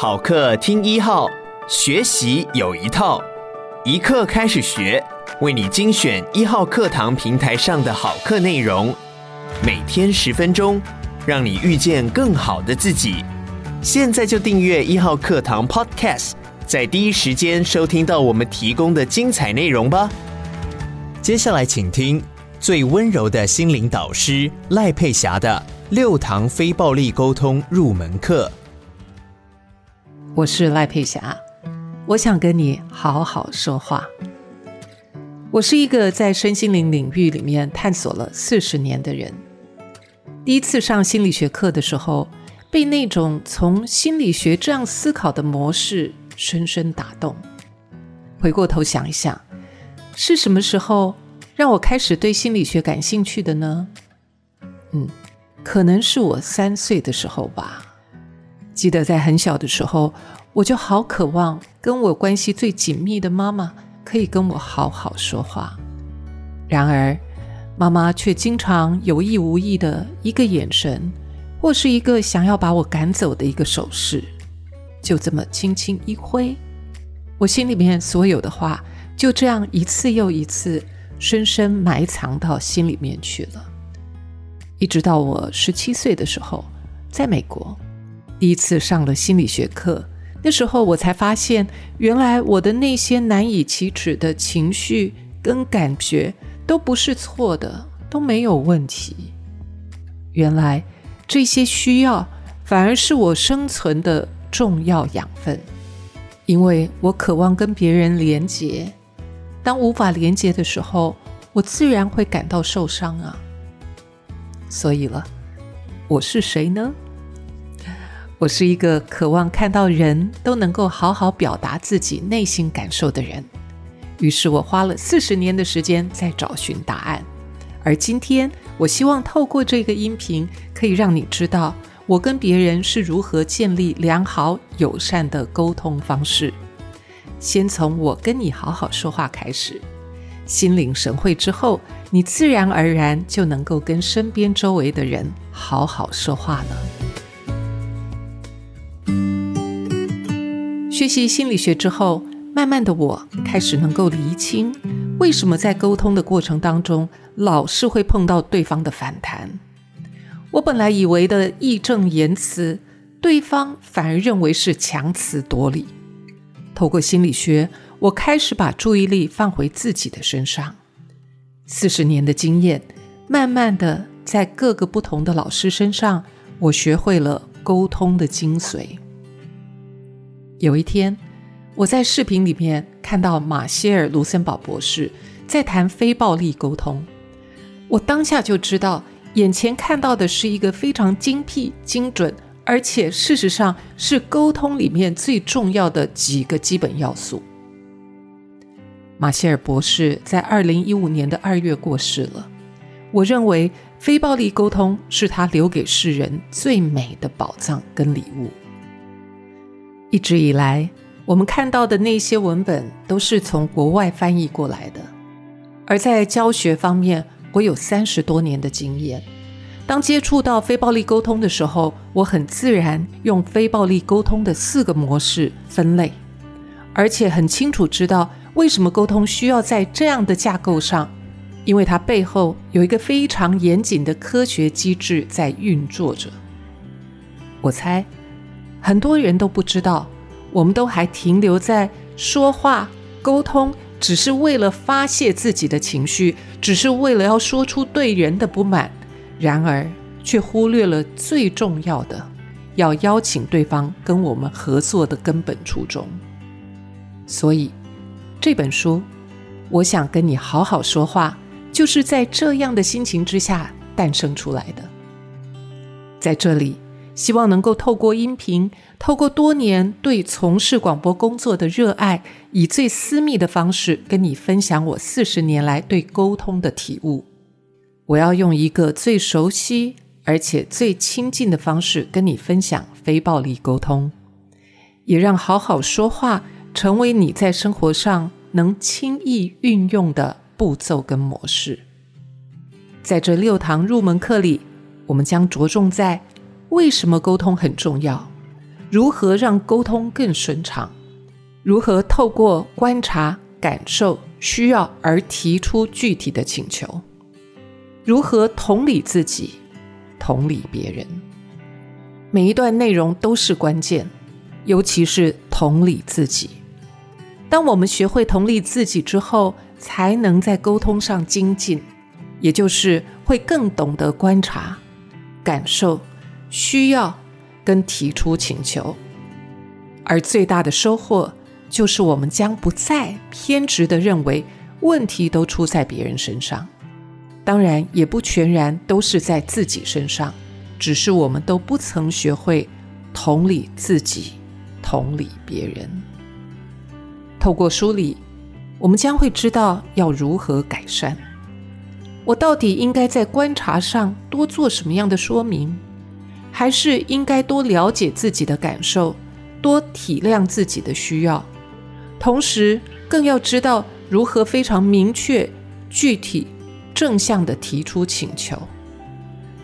好课听一号，学习有一套，一课开始学，为你精选一号课堂平台上的好课内容，每天十分钟，让你遇见更好的自己。现在就订阅一号课堂 Podcast，在第一时间收听到我们提供的精彩内容吧。接下来请听最温柔的心灵导师赖佩霞的六堂非暴力沟通入门课。我是赖佩霞，我想跟你好好说话。我是一个在身心灵领域里面探索了四十年的人。第一次上心理学课的时候，被那种从心理学这样思考的模式深深打动。回过头想一想，是什么时候让我开始对心理学感兴趣的呢？嗯，可能是我三岁的时候吧。记得在很小的时候，我就好渴望跟我关系最紧密的妈妈可以跟我好好说话。然而，妈妈却经常有意无意的一个眼神，或是一个想要把我赶走的一个手势，就这么轻轻一挥，我心里面所有的话就这样一次又一次深深埋藏到心里面去了。一直到我十七岁的时候，在美国。第一次上了心理学课，那时候我才发现，原来我的那些难以启齿的情绪跟感觉都不是错的，都没有问题。原来这些需要反而是我生存的重要养分，因为我渴望跟别人连结。当无法连结的时候，我自然会感到受伤啊。所以了，我是谁呢？我是一个渴望看到人都能够好好表达自己内心感受的人，于是我花了四十年的时间在找寻答案。而今天，我希望透过这个音频，可以让你知道我跟别人是如何建立良好友善的沟通方式。先从我跟你好好说话开始，心领神会之后，你自然而然就能够跟身边周围的人好好说话了。学习心理学之后，慢慢的我开始能够厘清，为什么在沟通的过程当中，老是会碰到对方的反弹。我本来以为的义正言辞，对方反而认为是强词夺理。透过心理学，我开始把注意力放回自己的身上。四十年的经验，慢慢的在各个不同的老师身上，我学会了沟通的精髓。有一天，我在视频里面看到马歇尔·卢森堡博士在谈非暴力沟通，我当下就知道，眼前看到的是一个非常精辟、精准，而且事实上是沟通里面最重要的几个基本要素。马歇尔博士在二零一五年的二月过世了，我认为非暴力沟通是他留给世人最美的宝藏跟礼物。一直以来，我们看到的那些文本都是从国外翻译过来的。而在教学方面，我有三十多年的经验。当接触到非暴力沟通的时候，我很自然用非暴力沟通的四个模式分类，而且很清楚知道为什么沟通需要在这样的架构上，因为它背后有一个非常严谨的科学机制在运作着。我猜。很多人都不知道，我们都还停留在说话沟通，只是为了发泄自己的情绪，只是为了要说出对人的不满，然而却忽略了最重要的，要邀请对方跟我们合作的根本初衷。所以这本书，我想跟你好好说话，就是在这样的心情之下诞生出来的。在这里。希望能够透过音频，透过多年对从事广播工作的热爱，以最私密的方式跟你分享我四十年来对沟通的体悟。我要用一个最熟悉而且最亲近的方式跟你分享非暴力沟通，也让好好说话成为你在生活上能轻易运用的步骤跟模式。在这六堂入门课里，我们将着重在。为什么沟通很重要？如何让沟通更顺畅，如何透过观察、感受、需要而提出具体的请求，如何同理自己、同理别人。每一段内容都是关键，尤其是同理自己。当我们学会同理自己之后，才能在沟通上精进，也就是会更懂得观察、感受、需要跟提出请求。而最大的收获，就是我们将不再偏执的认为问题都出在别人身上，当然也不全然都是在自己身上，只是我们都不曾学会同理自己、同理别人。透过梳理，我们将会知道要如何改善。我到底应该在观察上多做什么样的说明，还是应该多了解自己的感受，多体谅自己的需要，同时更要知道如何非常明确、具体、正向地提出请求，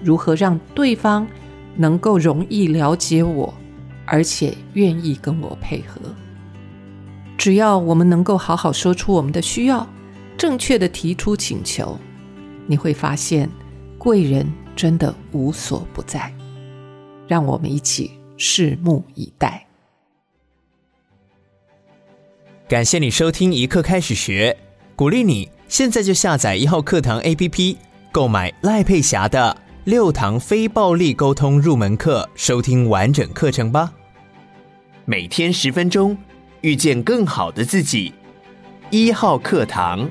如何让对方能够容易了解我，而且愿意跟我配合。只要我们能够好好说出我们的需要，正确的提出请求，你会发现贵人真的无所不在。让我们一起拭目以待。感谢你收听一课开始学，鼓励你现在就下载一号课堂 APP，购买赖佩霞的六堂非暴力沟通入门课，收听完整课程吧。每天十分钟。遇见更好的自己，一号课堂。